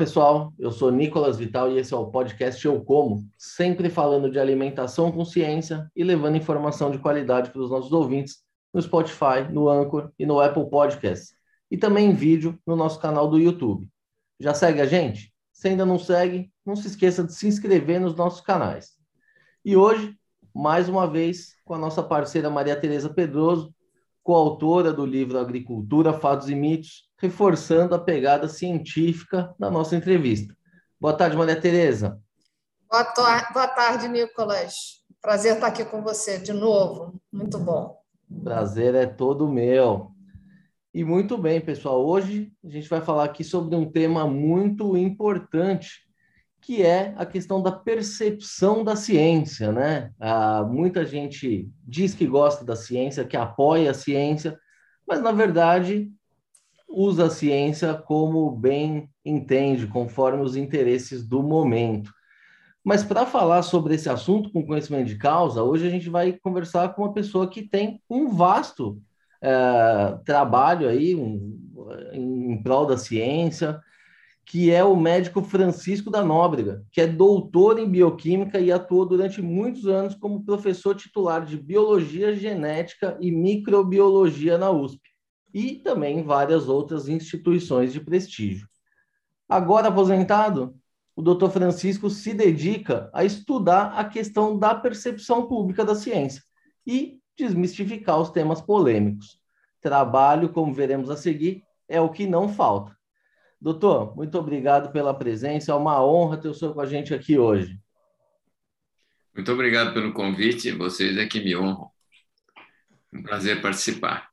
pessoal. Eu sou Nicolas Vital e esse é o podcast Eu Como, sempre falando de alimentação com ciência e levando informação de qualidade para os nossos ouvintes no Spotify, no Anchor e no Apple Podcasts. E também em vídeo no nosso canal do YouTube. Já segue a gente? Se ainda não segue, não se esqueça de se inscrever nos nossos canais. E hoje, mais uma vez, com a nossa parceira Maria Tereza Pedroso, coautora do livro Agricultura, Fatos e Mitos, reforçando a pegada científica da nossa entrevista. Boa tarde, Maria Tereza. Boa, tar boa tarde, Nicolas. Prazer estar aqui com você de novo. Muito bom. Prazer é todo meu. E muito bem, pessoal. Hoje a gente vai falar aqui sobre um tema muito importante, que é a questão da percepção da ciência, né? Ah, muita gente diz que gosta da ciência, que apoia a ciência, mas na verdade usa a ciência como bem entende, conforme os interesses do momento. Mas para falar sobre esse assunto com conhecimento de causa, hoje a gente vai conversar com uma pessoa que tem um vasto é, trabalho aí um, em prol da ciência, que é o médico Francisco da Nóbrega, que é doutor em bioquímica e atuou durante muitos anos como professor titular de biologia genética e microbiologia na USP, e também em várias outras instituições de prestígio. Agora aposentado, o Dr. Francisco se dedica a estudar a questão da percepção pública da ciência e desmistificar os temas polêmicos. Trabalho, como veremos a seguir, é o que não falta. Doutor, muito obrigado pela presença. É uma honra ter o senhor com a gente aqui hoje. Muito obrigado pelo convite. Vocês é que me honram. Um prazer participar.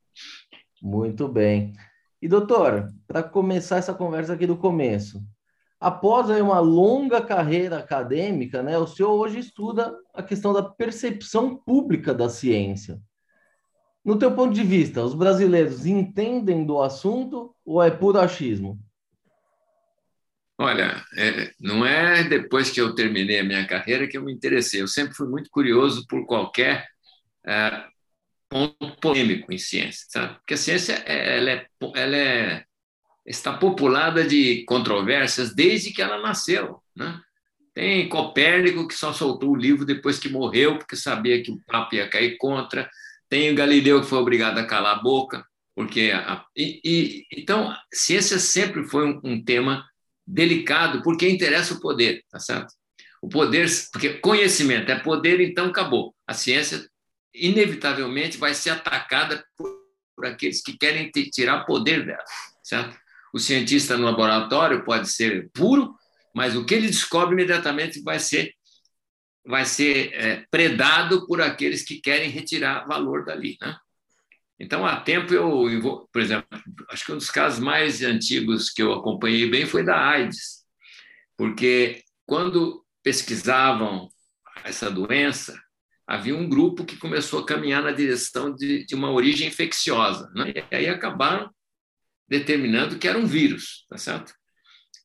Muito bem. E, doutor, para começar essa conversa aqui do começo, após aí uma longa carreira acadêmica, né, o senhor hoje estuda a questão da percepção pública da ciência. No teu ponto de vista, os brasileiros entendem do assunto ou é puro achismo? Olha, é, não é depois que eu terminei a minha carreira que eu me interessei. Eu sempre fui muito curioso por qualquer é, ponto polêmico em ciência, sabe? Porque a ciência ela é, ela é está populada de controvérsias desde que ela nasceu. Né? Tem Copérnico, que só soltou o livro depois que morreu, porque sabia que o Papa ia cair contra. Tem o Galileu, que foi obrigado a calar a boca. porque a, e, e, Então, ciência sempre foi um, um tema delicado, porque interessa o poder, tá certo? O poder, porque conhecimento é poder, então acabou. A ciência, inevitavelmente, vai ser atacada por, por aqueles que querem tirar poder dela, certo? O cientista no laboratório pode ser puro, mas o que ele descobre imediatamente vai ser vai ser é, predado por aqueles que querem retirar valor dali, né? Então, há tempo eu, por exemplo, acho que um dos casos mais antigos que eu acompanhei bem foi da AIDS, porque quando pesquisavam essa doença, havia um grupo que começou a caminhar na direção de, de uma origem infecciosa, né? e aí acabaram determinando que era um vírus, tá certo?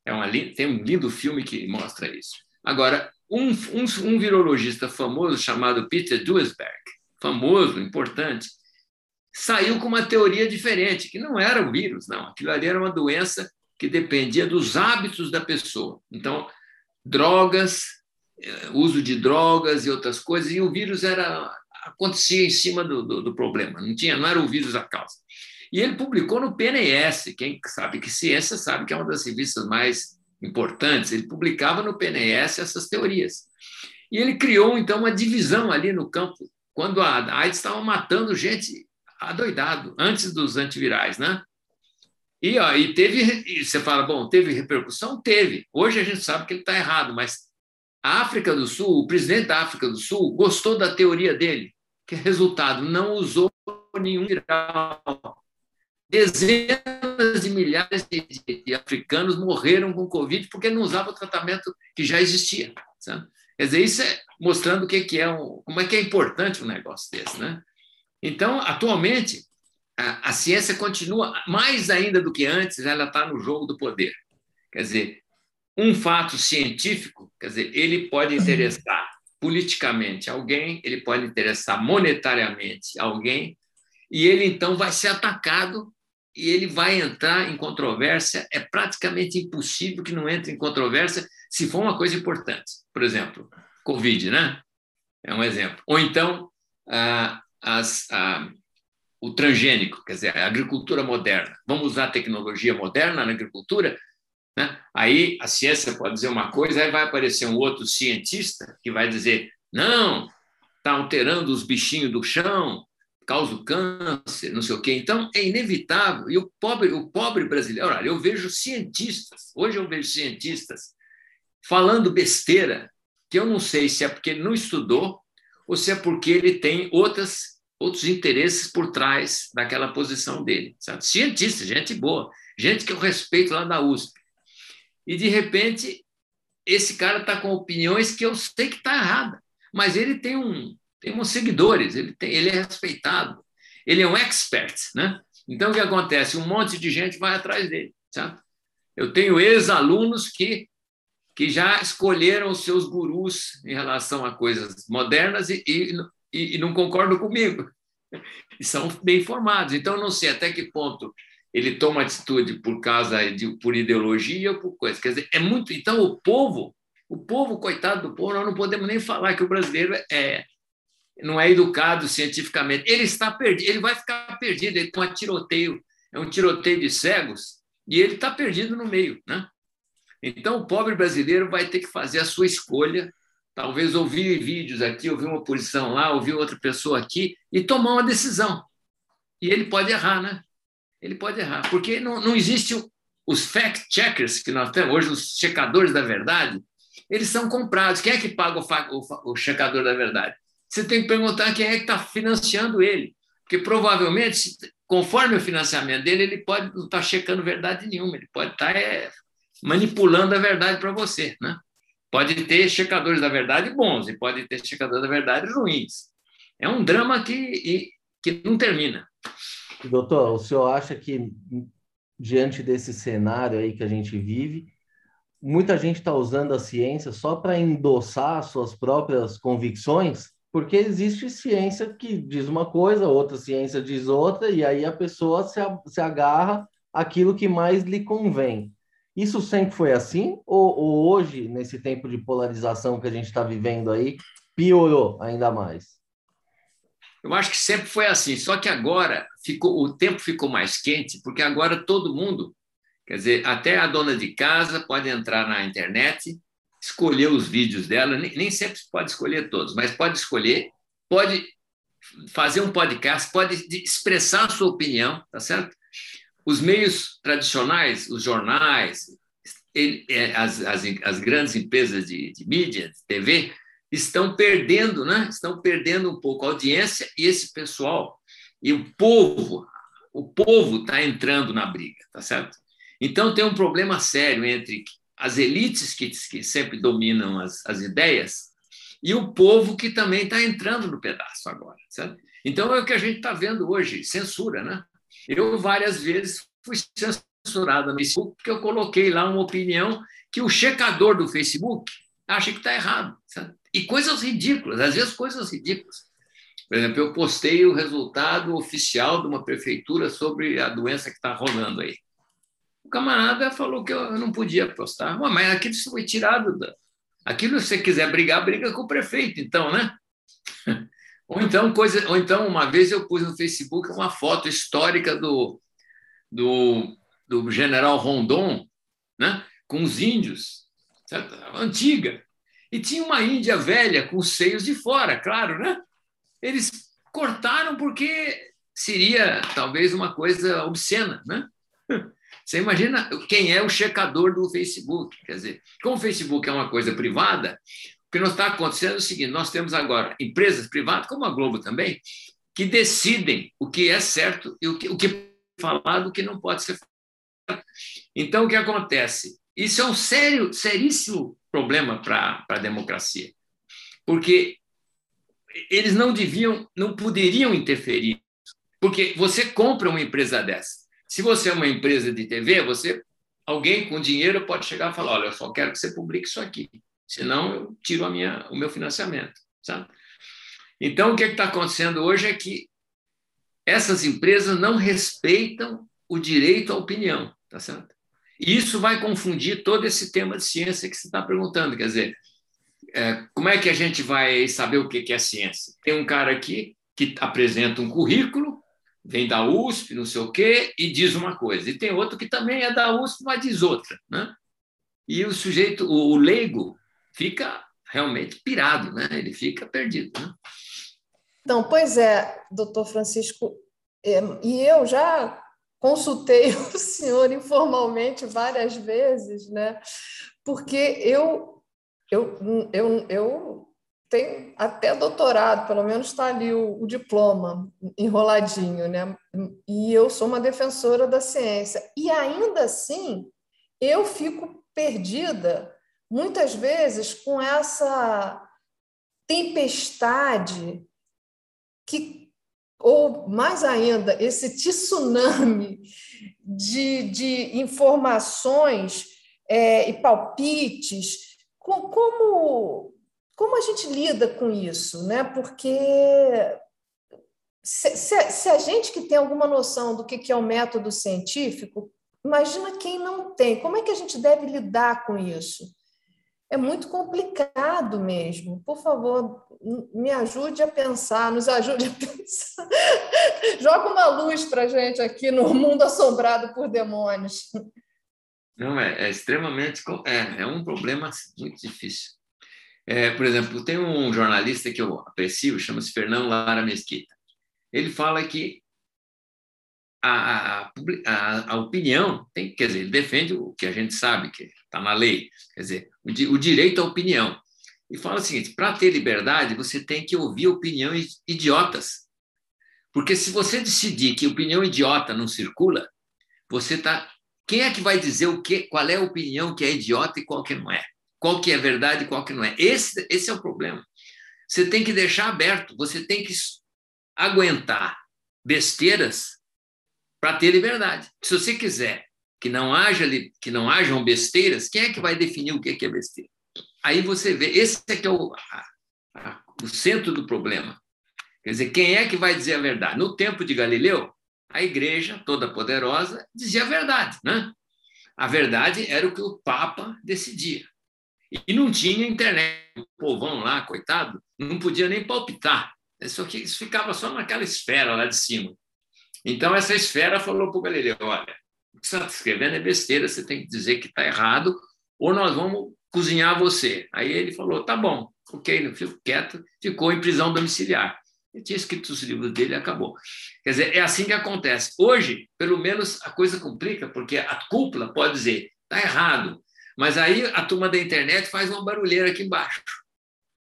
É uma, tem um lindo filme que mostra isso. Agora, um, um, um virologista famoso chamado Peter Duisberg, famoso, importante, saiu com uma teoria diferente, que não era o vírus, não. Aquilo ali era uma doença que dependia dos hábitos da pessoa. Então, drogas, eh, uso de drogas e outras coisas, e o vírus era acontecia em cima do, do, do problema, não tinha, não era o vírus a causa. E ele publicou no PNS, quem sabe que ciência sabe que é uma das revistas mais importantes, ele publicava no PNS essas teorias. E ele criou, então, uma divisão ali no campo, quando a AIDS estava matando gente adoidado, antes dos antivirais, né? E, ó, e teve, e você fala, bom, teve repercussão? Teve. Hoje a gente sabe que ele está errado, mas a África do Sul, o presidente da África do Sul, gostou da teoria dele, que é resultado, não usou nenhum viral dezenas de milhares de, africanos morreram com Covid porque não usavam o tratamento que já existia. Sabe? Quer dizer, isso é mostrando o que, que é um, como é que é importante um negócio desse. Né? Então, atualmente, a, a ciência continua, mais ainda do que antes, ela está no jogo do poder. Quer dizer, um fato científico, quer dizer, ele pode interessar politicamente alguém, ele pode interessar monetariamente alguém, e ele então vai ser atacado e ele vai entrar em controvérsia. É praticamente impossível que não entre em controvérsia se for uma coisa importante. Por exemplo, Covid, né? É um exemplo. Ou então, as, o transgênico, quer dizer, a agricultura moderna. Vamos usar tecnologia moderna na agricultura? Né? Aí a ciência pode dizer uma coisa, aí vai aparecer um outro cientista que vai dizer: não, está alterando os bichinhos do chão, causa câncer, não sei o quê. Então, é inevitável. E o pobre, o pobre brasileiro, olha, eu vejo cientistas, hoje eu vejo cientistas falando besteira, que eu não sei se é porque ele não estudou ou se é porque ele tem outras, outros interesses por trás daquela posição dele. Sabe? Cientista, gente boa, gente que eu respeito lá da USP. E, de repente, esse cara está com opiniões que eu sei que está errada mas ele tem um tem uns seguidores, ele, tem, ele é respeitado, ele é um expert, né? Então o que acontece? Um monte de gente vai atrás dele, sabe? Eu tenho ex-alunos que que já escolheram os seus gurus em relação a coisas modernas e, e, e não concordam comigo. E são bem formados. Então, não sei até que ponto ele toma atitude por causa de por ideologia ou por coisa. Quer dizer, é muito. Então, o povo o povo, coitado do povo, nós não podemos nem falar que o brasileiro é, não é educado cientificamente. Ele está perdido, ele vai ficar perdido, ele tem um tiroteio, é um tiroteio de cegos, e ele está perdido no meio. Né? Então, o pobre brasileiro vai ter que fazer a sua escolha, talvez ouvir vídeos aqui, ouvir uma posição lá, ouvir outra pessoa aqui, e tomar uma decisão. E ele pode errar, né? Ele pode errar, porque não, não existe os fact-checkers que nós temos hoje, os checadores da verdade, eles são comprados. Quem é que paga o, o, o checador da verdade? Você tem que perguntar quem é que está financiando ele. Porque provavelmente, conforme o financiamento dele, ele pode não estar tá checando verdade nenhuma, ele pode estar tá, é, manipulando a verdade para você. Né? Pode ter checadores da verdade bons e pode ter checadores da verdade ruins. É um drama que, que não termina. Doutor, o senhor acha que, diante desse cenário aí que a gente vive, muita gente está usando a ciência só para endossar suas próprias convicções, porque existe ciência que diz uma coisa, outra ciência diz outra, e aí a pessoa se, se agarra àquilo que mais lhe convém. Isso sempre foi assim? Ou, ou hoje, nesse tempo de polarização que a gente está vivendo aí, piorou ainda mais? Eu acho que sempre foi assim, só que agora ficou, o tempo ficou mais quente, porque agora todo mundo Quer dizer, até a dona de casa pode entrar na internet, escolher os vídeos dela, nem, nem sempre pode escolher todos, mas pode escolher, pode fazer um podcast, pode expressar a sua opinião, tá certo? Os meios tradicionais, os jornais, ele, é, as, as, as, grandes empresas de, de, mídia, de TV, estão perdendo, né? Estão perdendo um pouco a audiência e esse pessoal e o povo, o povo está entrando na briga, tá certo? Então, tem um problema sério entre as elites que, que sempre dominam as, as ideias e o povo que também está entrando no pedaço agora. Certo? Então, é o que a gente está vendo hoje: censura. Né? Eu, várias vezes, fui censurado no Facebook porque eu coloquei lá uma opinião que o checador do Facebook acha que está errado. Certo? E coisas ridículas, às vezes coisas ridículas. Por exemplo, eu postei o resultado oficial de uma prefeitura sobre a doença que está rolando aí camarada falou que eu não podia postar. Mas aquilo foi tirado. Da... Aquilo, se você quiser brigar, briga com o prefeito, então, né? Ou então, coisa, ou então, uma vez eu pus no Facebook uma foto histórica do, do, do general Rondon, né? com os índios, certo? antiga. E tinha uma índia velha com os seios de fora, claro, né? Eles cortaram porque seria talvez uma coisa obscena, né? Você imagina quem é o checador do Facebook? Quer dizer, como o Facebook é uma coisa privada, que não está acontecendo é o seguinte: nós temos agora empresas privadas, como a Globo também, que decidem o que é certo e o que, o que falado, o que não pode ser falado. Então, o que acontece? Isso é um sério, seríssimo problema para a democracia, porque eles não deviam, não poderiam interferir, porque você compra uma empresa dessa se você é uma empresa de TV, você alguém com dinheiro pode chegar e falar: olha, eu só quero que você publique isso aqui, senão eu tiro a minha, o meu financiamento. Sabe? Então, o que é está acontecendo hoje é que essas empresas não respeitam o direito à opinião, tá certo? E isso vai confundir todo esse tema de ciência que você está perguntando. Quer dizer, é, como é que a gente vai saber o que é ciência? Tem um cara aqui que apresenta um currículo, vem da USP, não sei o quê, e diz uma coisa. E tem outro que também é da USP, mas diz outra. Né? E o sujeito, o leigo, fica realmente pirado, né? ele fica perdido. Né? Então, pois é, doutor Francisco, é, e eu já consultei o senhor informalmente várias vezes, né? porque eu, eu, eu, eu tenho até doutorado, pelo menos está ali o, o, diploma enroladinho, né? E eu sou uma defensora da ciência. E ainda assim, eu fico perdida, muitas vezes, com essa tempestade que ou mais ainda, esse tsunami de, de informações é, e palpites, como, como a gente lida com isso? Né? Porque se, se, se a gente que tem alguma noção do que, que é o método científico, imagina quem não tem, como é que a gente deve lidar com isso? É muito complicado mesmo. Por favor, me ajude a pensar, nos ajude a pensar. Joga uma luz para a gente aqui no mundo assombrado por demônios. Não, é, é extremamente. É, é um problema muito difícil. É, por exemplo, tem um jornalista que eu aprecio, chama-se Fernando Lara Mesquita. Ele fala que a, a, a, opinião tem, quer dizer, ele defende o que a gente sabe que está na lei, quer dizer, o, direito à opinião. E fala o seguinte: para ter liberdade, você tem que ouvir opiniões idiotas. Porque se você decidir que opinião idiota não circula, você está. Quem é que vai dizer o que, qual é a opinião que é idiota e qual que não é? Qual que é verdade e qual que não é? Esse, esse é o problema. Você tem que deixar aberto, você tem que aguentar besteiras para ter liberdade. Se você quiser que não haja que não hajam besteiras, quem é que vai definir o que é besteira? Aí você vê, esse é que é o, a, a, o centro do problema. Quer dizer, quem é que vai dizer a verdade? No tempo de Galileu, a igreja toda poderosa dizia a verdade, né? A verdade era o que o Papa decidia. E não tinha internet. O povão lá, coitado, não podia nem palpitar. Isso, aqui, isso ficava só naquela esfera lá de cima. Então, essa esfera falou para o Galileu: olha, está escrevendo é besteira, você tem que dizer que está errado, ou nós vamos cozinhar você. Aí ele falou: tá bom, ok, não fico quieto, ficou em prisão domiciliar. Ele tinha escrito os livros dele e acabou. Quer dizer, é assim que acontece. Hoje, pelo menos, a coisa complica, porque a cúpula pode dizer: está errado. Mas aí a turma da internet faz uma barulheira aqui embaixo.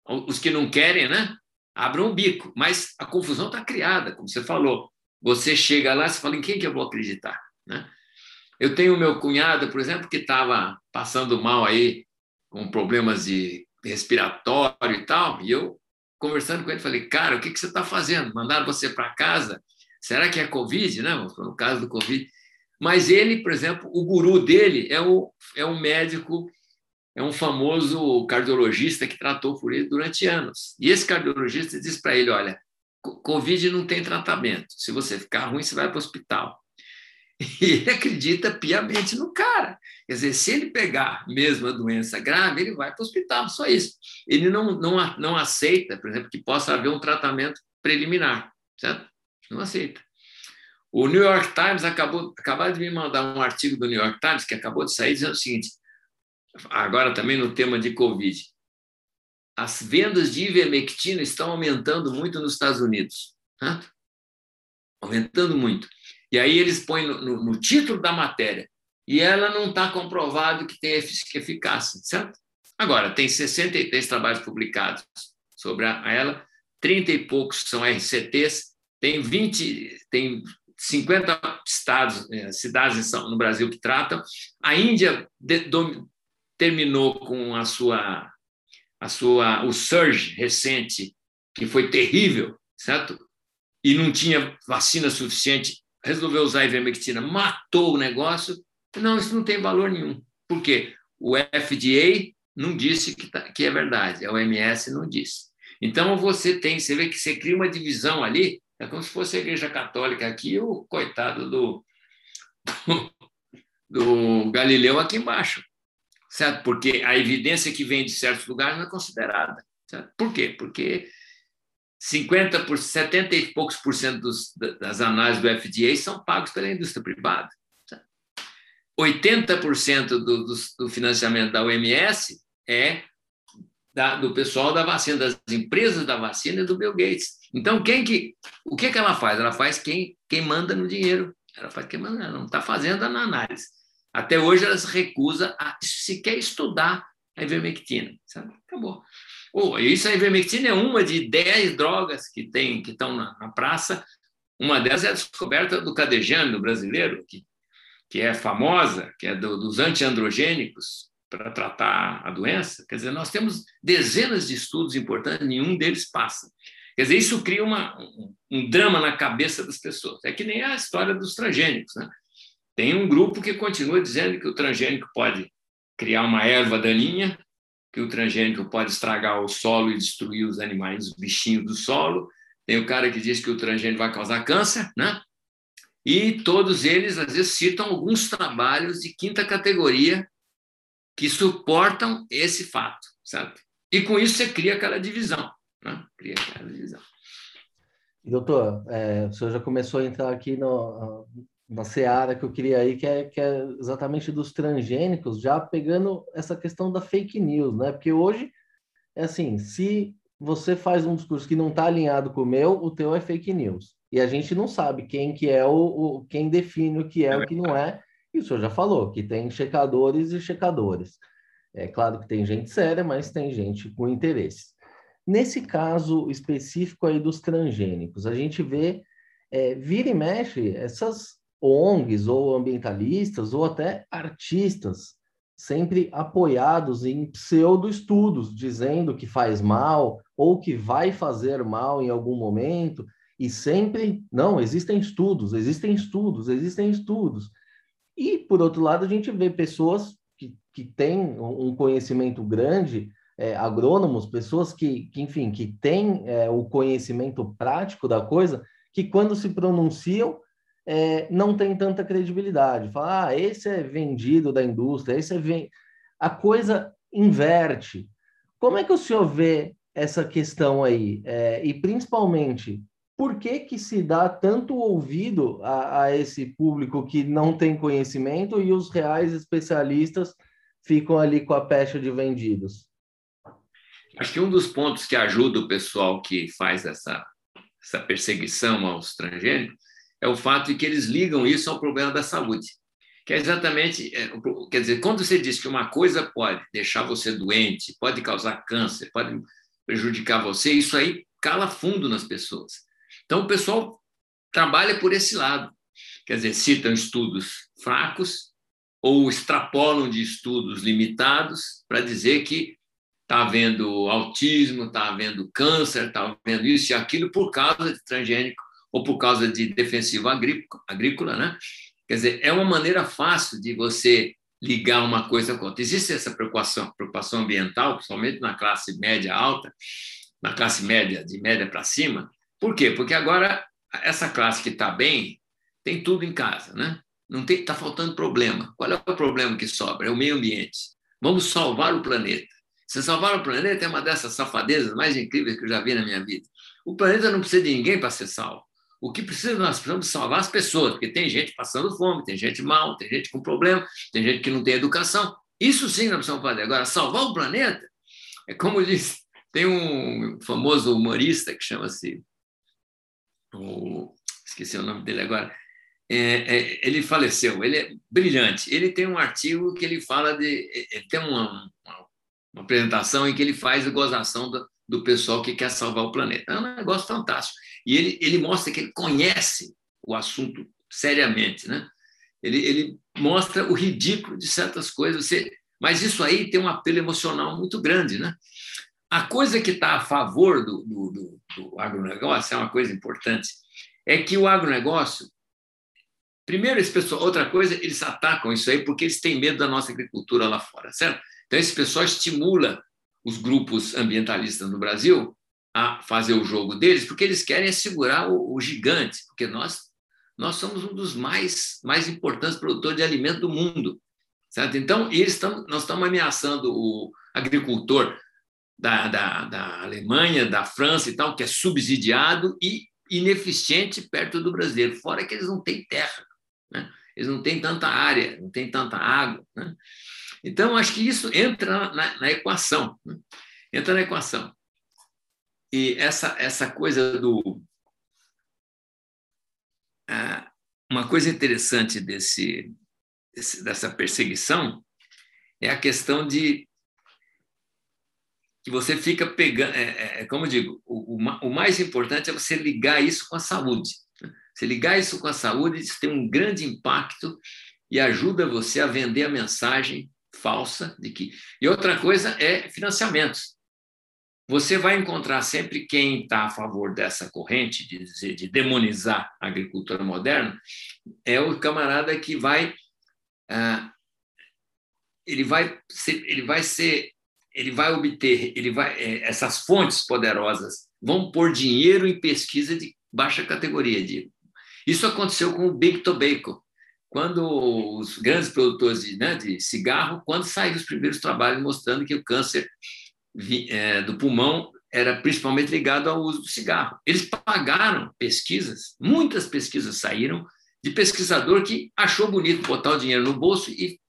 Os que não querem, né? Abram o bico. Mas a confusão está criada, como você falou. Você chega lá e fala, em quem que eu vou acreditar? Né? Eu tenho meu cunhado, por exemplo, que estava passando mal aí, com problemas de respiratório e tal, e eu, conversando com ele, falei, cara, o que, que você está fazendo? Mandaram você para casa? Será que é Covid? Né? No caso do Covid. Mas ele, por exemplo, o guru dele é, o, é um médico, é um famoso cardiologista que tratou por ele durante anos. E esse cardiologista diz para ele: olha, Covid não tem tratamento. Se você ficar ruim, você vai para o hospital. E ele acredita piamente no cara. Quer dizer, se ele pegar mesmo a doença grave, ele vai para o hospital, só isso. Ele não, não, não aceita, por exemplo, que possa haver um tratamento preliminar, certo? Não aceita. O New York Times acabou, acabou de me mandar um artigo do New York Times, que acabou de sair, dizendo o seguinte, agora também no tema de Covid as vendas de ivermectina estão aumentando muito nos Estados Unidos. Né? Aumentando muito. E aí eles põem no, no, no título da matéria. E ela não está comprovado que tem eficácia, certo? Agora, tem 63 trabalhos publicados sobre a, a ela, 30 e poucos são RCTs, tem 20, tem 50 estados, eh, cidades no Brasil que tratam. A Índia de, terminou com a sua a sua o surge recente que foi terrível, certo? E não tinha vacina suficiente, resolveu usar a ivermectina, matou o negócio. Não, isso não tem valor nenhum. Por quê? O FDA não disse que, tá, que é verdade, a OMS não disse. Então você tem, você vê que você cria uma divisão ali, é como se fosse a Igreja Católica aqui, o coitado do, do Galileu aqui embaixo, certo? Porque a evidência que vem de certos lugares não é considerada. Certo? Por quê? Porque 50 por 70 e poucos por cento dos, das análises do FDA são pagos pela indústria privada. 80% do, do, do financiamento da OMS é da, do pessoal da vacina, das empresas da vacina e do Bill Gates. Então, quem que, o que, que ela faz? Ela faz quem, quem manda no dinheiro. Ela faz quem manda, ela não está fazendo a análise. Até hoje, ela se recusa a sequer estudar a ivermectina. Sabe? Acabou. Oh, isso a ivermectina é uma de 10 drogas que tem que estão na, na praça. Uma delas é a descoberta do cadejano brasileiro, que, que é famosa, que é do, dos antiandrogênicos, para tratar a doença. Quer dizer, nós temos dezenas de estudos importantes, nenhum deles passa. Quer dizer, isso cria uma, um, um, drama na cabeça das pessoas. É que nem a história dos transgênicos. Né? Tem um grupo que continua dizendo que o transgênico pode criar uma erva daninha, que o transgênico pode estragar o solo e destruir os animais, os bichinhos do solo. Tem o cara que diz que o transgênico vai causar câncer, né? E todos eles, às vezes, citam alguns trabalhos de quinta categoria que suportam esse fato, sabe? E com isso você cria aquela divisão, né? Cria aquela divisão. Doutor, é, o senhor já começou a entrar aqui no, na seara que eu queria ir, que é, que é exatamente dos transgênicos, já pegando essa questão da fake news, né? Porque hoje, é assim, se você faz um discurso que não está alinhado com o meu, o teu é fake news. E a gente não sabe quem que é o, o quem define o que é, é o que não é. E o senhor já falou que tem checadores e checadores. É claro que tem gente séria, mas tem gente com interesse. Nesse caso específico aí dos transgênicos, a gente vê, é, vira e mexe, essas ONGs ou ambientalistas ou até artistas sempre apoiados em pseudo-estudos, dizendo que faz mal ou que vai fazer mal em algum momento, e sempre, não, existem estudos, existem estudos, existem estudos. E, por outro lado, a gente vê pessoas que, que têm um conhecimento grande, é, agrônomos, pessoas que, que, enfim, que têm é, o conhecimento prático da coisa, que quando se pronunciam, é, não tem tanta credibilidade. Fala, ah, esse é vendido da indústria, esse é ven... A coisa inverte. Como é que o senhor vê essa questão aí? É, e principalmente, por que, que se dá tanto ouvido a, a, esse público que não tem conhecimento e os reais especialistas ficam ali com a pecha de vendidos? Acho que um dos pontos que ajuda o pessoal que faz essa, essa perseguição aos transgênicos é o fato de que eles ligam isso ao problema da saúde. Que é exatamente, é, quer dizer, quando você diz que uma coisa pode deixar você doente, pode causar câncer, pode prejudicar você, isso aí cala fundo nas pessoas. Então, o pessoal trabalha por esse lado. Quer dizer, citam estudos fracos ou extrapolam de estudos limitados para dizer que está havendo autismo, está havendo câncer, está havendo isso e aquilo por causa de transgênico ou por causa de defensivo agrícola, né? Quer dizer, é uma maneira fácil de você ligar uma coisa com outra. Existe essa preocupação, preocupação ambiental, principalmente na classe média alta, na classe média, de média para cima, por quê? Porque agora essa classe que está bem tem tudo em casa, né? Não está faltando problema. Qual é o problema que sobra? É o meio ambiente. Vamos salvar o planeta. Se salvar o planeta é uma dessas safadezas mais incríveis que eu já vi na minha vida. O planeta não precisa de ninguém para ser salvo. O que precisa, nós precisamos salvar as pessoas, porque tem gente passando fome, tem gente mal, tem gente com problema, tem gente que não tem educação. Isso sim nós precisamos fazer. Agora, salvar o planeta é como diz, tem um famoso humorista que chama-se esqueci o nome dele agora, é, é, ele faleceu, ele é brilhante. Ele tem um artigo que ele fala de. Ele tem uma, uma, uma apresentação em que ele faz a gozação do, do, pessoal que quer salvar o planeta. É um negócio fantástico. E ele, ele mostra que ele conhece o assunto seriamente, né? Ele, ele mostra o ridículo de certas coisas, você, mas isso aí tem um apelo emocional muito grande, né? A coisa que está a favor do, do, do, do agronegócio é uma coisa importante, é que o agronegócio, primeiro, esse pessoal, outra coisa, eles atacam isso aí porque eles têm medo da nossa agricultura lá fora, certo? Então, esse pessoal estimula os grupos ambientalistas no Brasil a fazer o jogo deles, porque eles querem assegurar o, o gigante, porque nós nós somos um dos mais, mais importantes produtores de alimento do mundo. Certo? Então, eles estão, nós estamos ameaçando o agricultor da, da, da Alemanha, da França e tal, que é subsidiado e ineficiente perto do brasileiro, fora que eles não têm terra, né? eles não têm tanta área, não têm tanta água. Né? Então, acho que isso entra na, na equação. Né? Entra na equação. E essa, essa coisa do. Ah, uma coisa interessante desse, desse, dessa perseguição é a questão de que você fica pegando. É, é, é como eu digo, o, o, mais importante é você ligar isso com a saúde. Você ligar isso com a saúde, isso tem um grande impacto e ajuda você a vender a mensagem falsa de que. E outra coisa é financiamentos você vai encontrar sempre quem está a favor dessa corrente de, dizer, de demonizar a agricultura moderna, é o camarada que vai. Ah, ele vai ser, ele vai ser, ele vai obter, ele vai, é, essas fontes poderosas vão pôr dinheiro em pesquisa de baixa categoria, digo. Isso aconteceu com o Big Tobacco, quando os grandes produtores de, né, de cigarro, quando saíram os primeiros trabalhos mostrando que o câncer do pulmão era principalmente ligado ao uso do cigarro. Eles pagaram pesquisas, muitas pesquisas saíram de pesquisador que achou bonito botar o dinheiro no bolso e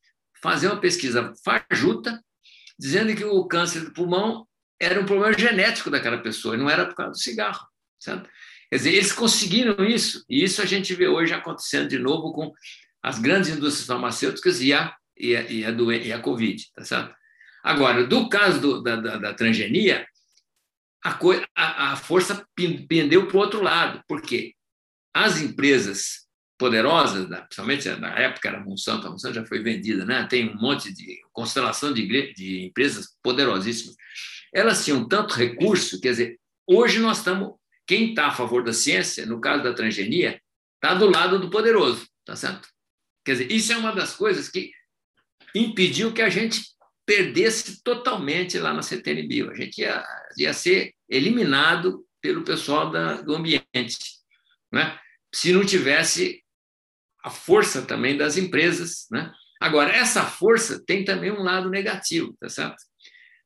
fazer uma pesquisa fajuta, dizendo que o câncer do pulmão era um problema genético daquela pessoa, não era por causa do cigarro. Certo? Quer dizer, eles conseguiram isso, e isso a gente vê hoje acontecendo de novo com as grandes indústrias farmacêuticas e a, e a, e a, e a Covid, tá certo? Agora, do caso do, da, da, da, transgenia, a, a, a força pendeu para o outro lado, porque as empresas poderosas, principalmente na época era Monsanto, a Monsanto já foi vendida, né? tem um monte de constelação de, de empresas poderosíssimas. Elas tinham tanto recurso, quer dizer, hoje nós estamos, quem está a favor da ciência, no caso da transgenia, está do lado do poderoso, tá certo? Quer dizer, isso é uma das coisas que impediu que a gente perdesse totalmente lá na CTN Bio. A gente ia, ia ser eliminado pelo pessoal da, do ambiente, né? se não tivesse a força também das empresas. Né? Agora, essa força tem também um lado negativo, tá certo?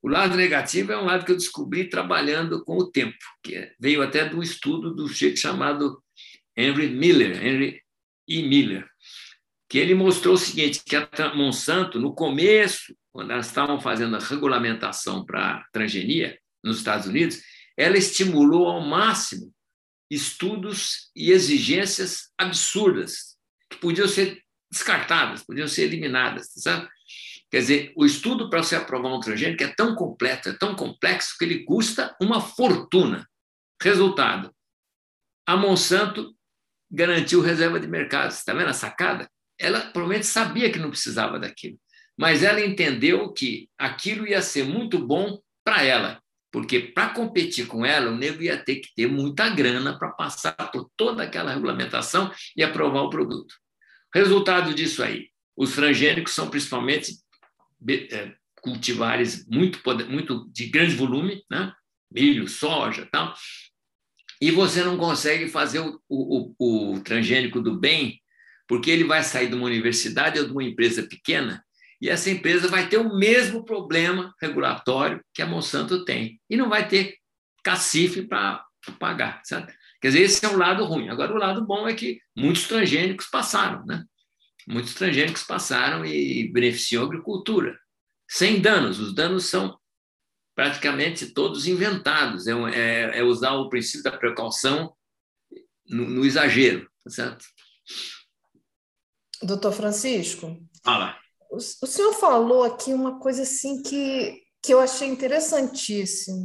O lado negativo é um lado que eu descobri trabalhando com o tempo, que é, veio até do estudo do jeito chamado Henry Miller, Henry E. Miller, que ele mostrou o seguinte, que a Monsanto, no começo quando elas estavam fazendo a regulamentação para transgenia nos Estados Unidos, ela estimulou ao máximo estudos e exigências absurdas, que podiam ser descartadas, podiam ser eliminadas, tá? Quer dizer, o estudo para se aprovar um transgênico é tão completo, é tão complexo, que ele custa uma fortuna. Resultado: a Monsanto garantiu reserva de mercado. Está vendo a sacada? Ela provavelmente sabia que não precisava daquilo mas ela entendeu que aquilo ia ser muito bom para ela, porque para competir com ela, o nego ia ter que ter muita grana para passar por toda aquela regulamentação e aprovar o produto. Resultado disso aí, os transgênicos são principalmente é, cultivares muito, muito de grande volume, né? milho, soja, tal, e você não consegue fazer o, o, o transgênico do bem, porque ele vai sair de uma universidade ou de uma empresa pequena e essa empresa vai ter o mesmo problema regulatório que a Monsanto tem e não vai ter cacife para pagar, certo? Quer dizer, esse é o lado ruim. Agora, o lado bom é que muitos transgênicos passaram, né? Muitos transgênicos passaram e beneficiam a agricultura, sem danos. Os danos são praticamente todos inventados. É, é, é usar o princípio da precaução no, no exagero, tá certo? Doutor Francisco? Fala. O, senhor falou aqui uma coisa assim que, que eu achei interessantíssimo.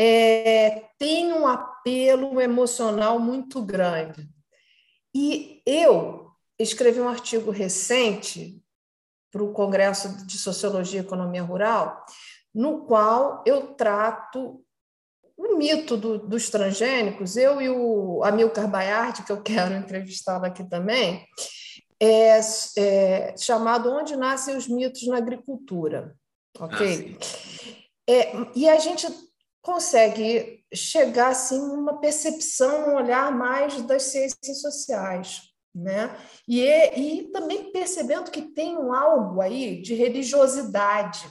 É, tem um apelo emocional muito grande. E eu escrevi um artigo recente para o Congresso de Sociologia e Economia Rural, no qual eu trato o mito do, dos transgênicos, eu e o Amilcar Baiardi, que eu quero entrevistá-lo aqui também, é, é, chamado Onde Nascem os Mitos na Agricultura. Ok? Ah, é, e a gente consegue chegar assim uma percepção, um olhar mais das ciências sociais. né? E, e também percebendo que tem um algo aí de religiosidade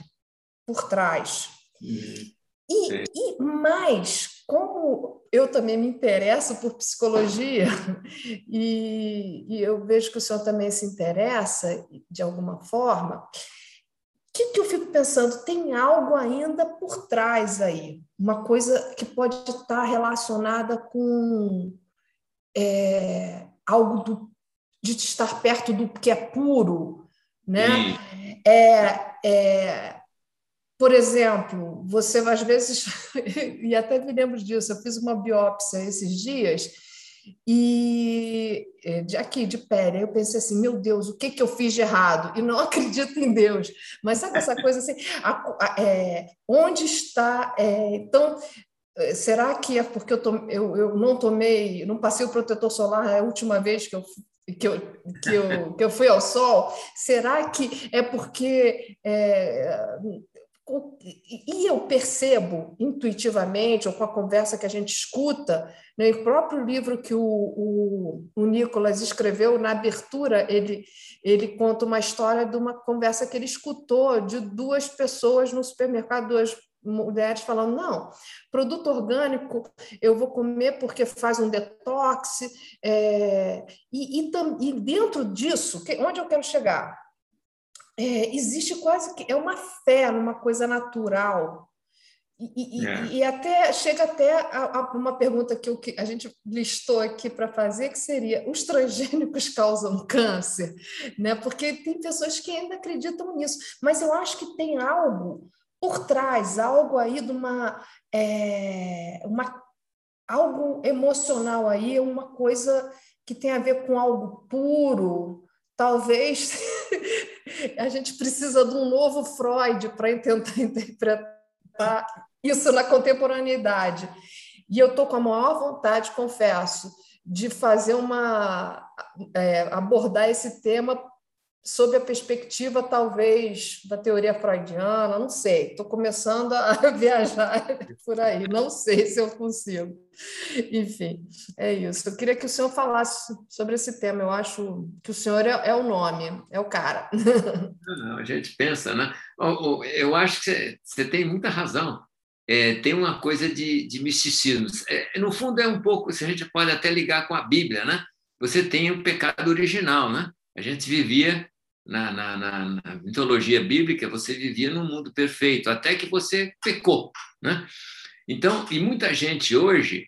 por trás. Uhum. E, e mais, como eu também me interesso por psicologia, e, e, eu vejo que o senhor também se interessa de alguma forma, o que, que eu fico pensando? Tem algo ainda por trás aí, uma coisa que pode estar relacionada com é, algo do, de estar perto do que é puro, né? É, é, por exemplo, você às vezes, e até me lembro disso, eu fiz uma biópsia esses dias e é, de aqui de pele, eu pensei assim, meu Deus, o que que eu fiz de errado? E não acredito em Deus. Mas sabe essa coisa assim, a, a, é, onde está? É, então, é, será que é porque eu, eu, eu não tomei, não passei o protetor solar a última vez que eu que eu, que, eu, que eu fui ao sol? Será que é porque é, e eu percebo intuitivamente, ou com a conversa que a gente escuta, né, o próprio livro que o, o, o Nicolas escreveu, na abertura, ele, ele conta uma história de uma conversa que ele escutou de duas pessoas no supermercado, duas mulheres falando: não, produto orgânico eu vou comer porque faz um detox. É, e, e, e dentro disso, onde eu quero chegar? É, existe quase que é uma fé numa coisa natural. E, e, é. e até chega até a, a uma pergunta que, eu, que a gente listou aqui para fazer, que seria: os transgênicos causam câncer? Né? Porque tem pessoas que ainda acreditam nisso, mas eu acho que tem algo por trás, algo aí de uma, é, uma algo emocional aí, uma coisa que tem a ver com algo puro, talvez a gente precisa de um novo Freud para tentar interpretar isso na contemporaneidade. E eu estou com a maior vontade, confesso, de fazer uma é, abordar esse tema sob a perspectiva, talvez, da teoria freudiana, não sei, estou começando a viajar por aí, não sei se eu consigo. Enfim, é isso. Eu queria que o senhor falasse sobre esse tema, eu acho que o senhor é, é o nome, é o cara. Não, a gente pensa, né? Eu acho que você tem muita razão. É, tem uma coisa de, de misticismo. É, no fundo, é um pouco, se a gente pode até ligar com a Bíblia, né? Você tem o pecado original, né? A gente vivia na, na, na, na, mitologia bíblica, você vivia num mundo perfeito, até que você pecou. Né? Então, e muita gente hoje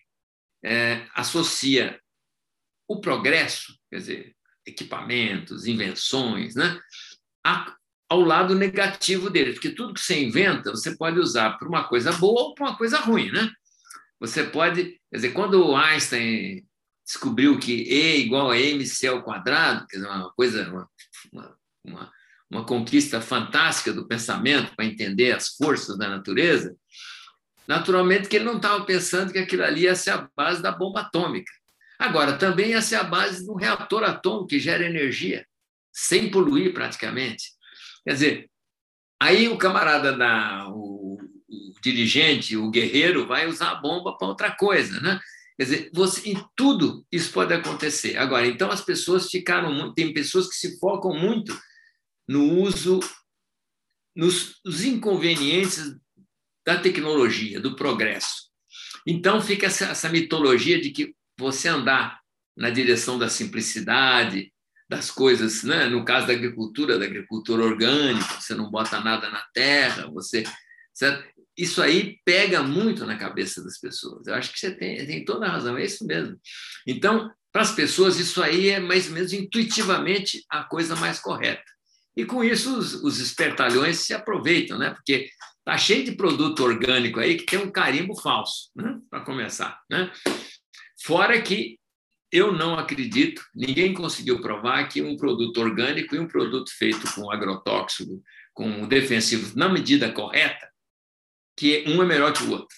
é, associa o progresso, quer dizer, equipamentos, invenções, né, a, ao lado negativo dele, porque tudo que você inventa, você pode usar para uma coisa boa ou para uma coisa ruim, né? Você pode, quer dizer, quando Einstein descobriu que E igual a mc ao quadrado, quer dizer, uma coisa, uma, uma uma, uma conquista fantástica do pensamento para entender as forças da natureza, naturalmente que ele não estava pensando que aquilo ali ia ser a base da bomba atômica. Agora, também ia ser a base de um reator atômico que gera energia, sem poluir praticamente. Quer dizer, aí o camarada, da, o, o dirigente, o guerreiro, vai usar a bomba para outra coisa, né? Quer dizer, você, em tudo isso pode acontecer. Agora, então as pessoas ficaram muito, tem pessoas que se focam muito no uso, nos, inconvenientes da tecnologia, do progresso. Então fica essa, essa mitologia de que você andar na direção da simplicidade, das coisas, né? no caso da agricultura, da agricultura orgânica, você não bota nada na terra, você. Certo? Isso aí pega muito na cabeça das pessoas. Eu acho que você tem, tem toda a razão, é isso mesmo. Então, para as pessoas, isso aí é mais ou menos intuitivamente a coisa mais correta. E com isso os, os espertalhões se aproveitam, né? porque está cheio de produto orgânico aí que tem um carimbo falso, né? para começar. Né? Fora que eu não acredito, ninguém conseguiu provar que um produto orgânico e um produto feito com agrotóxico, com defensivo na medida correta, que um é melhor que o outro.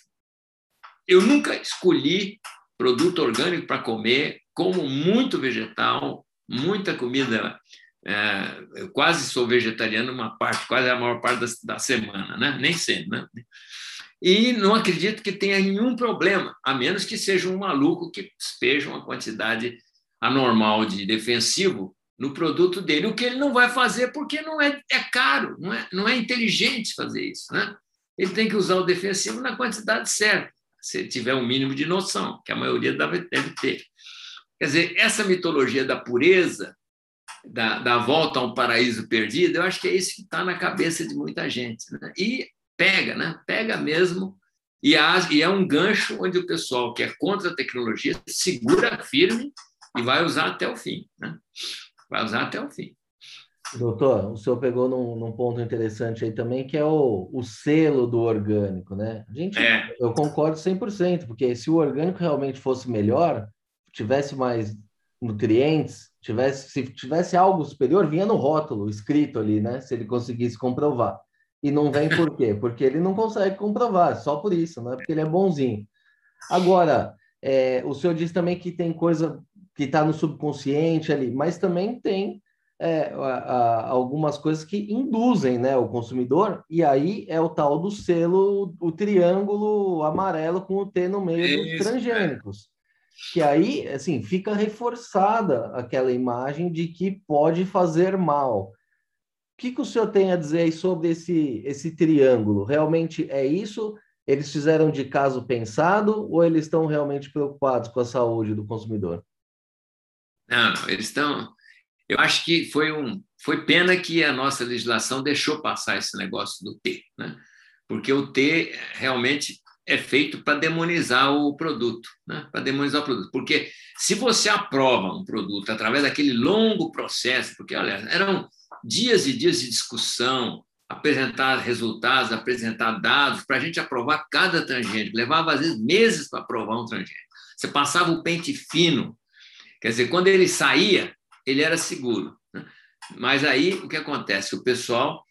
Eu nunca escolhi produto orgânico para comer, como muito vegetal, muita comida é, eu quase sou vegetariano uma parte, quase a maior parte da, da semana, né? nem sempre. Né? E não acredito que tenha nenhum problema, a menos que seja um maluco que despeja uma quantidade anormal de defensivo no produto dele, o que ele não vai fazer porque não é, é caro, não é, não é inteligente fazer isso. Né? Ele tem que usar o defensivo na quantidade certa, se tiver um mínimo de noção, que a maioria deve, ter. Quer dizer, essa mitologia da pureza, da, da volta a um paraíso perdido, eu acho que é isso que está na cabeça de muita gente. Né? E pega, né? pega mesmo e, é um gancho onde o pessoal que é contra a tecnologia segura firme e vai usar até o fim. Né? Vai usar até o fim. Doutor, o senhor pegou num, num, ponto interessante aí também, que é o, o selo do orgânico, né? Gente, é. Eu concordo 100%, porque se o orgânico realmente fosse melhor, tivesse mais nutrientes, tivesse, se tivesse algo superior, vinha no rótulo, escrito ali, né? Se ele conseguisse comprovar. E não vem por quê? Porque ele não consegue comprovar, só por isso, não é porque ele é bonzinho. Agora, é, o senhor disse também que tem coisa que está no subconsciente ali, mas também tem é, a, a, algumas coisas que induzem né, o consumidor, e aí é o tal do selo, o triângulo amarelo com o T no meio Isso, dos transgênicos. É. Que aí, assim, fica reforçada aquela imagem de que pode fazer mal que, que o senhor tem a dizer sobre esse, esse triângulo? Realmente é isso? Eles fizeram de caso pensado ou eles estão realmente preocupados com a saúde do consumidor? Não, eles estão. Eu acho que foi um, foi pena que a nossa legislação deixou passar esse negócio do T, né? Porque o T realmente é feito para demonizar o produto, né? Para demonizar o produto. Porque se você aprova um produto através daquele longo processo, porque olha, eram dias e dias de discussão, apresentar resultados, apresentar dados, para a gente aprovar cada transgênico. Levava, às vezes, meses para aprovar um transgênico. Você passava o pente fino, quer dizer, quando ele saía, ele era seguro. Né? Mas aí, o que acontece? O pessoal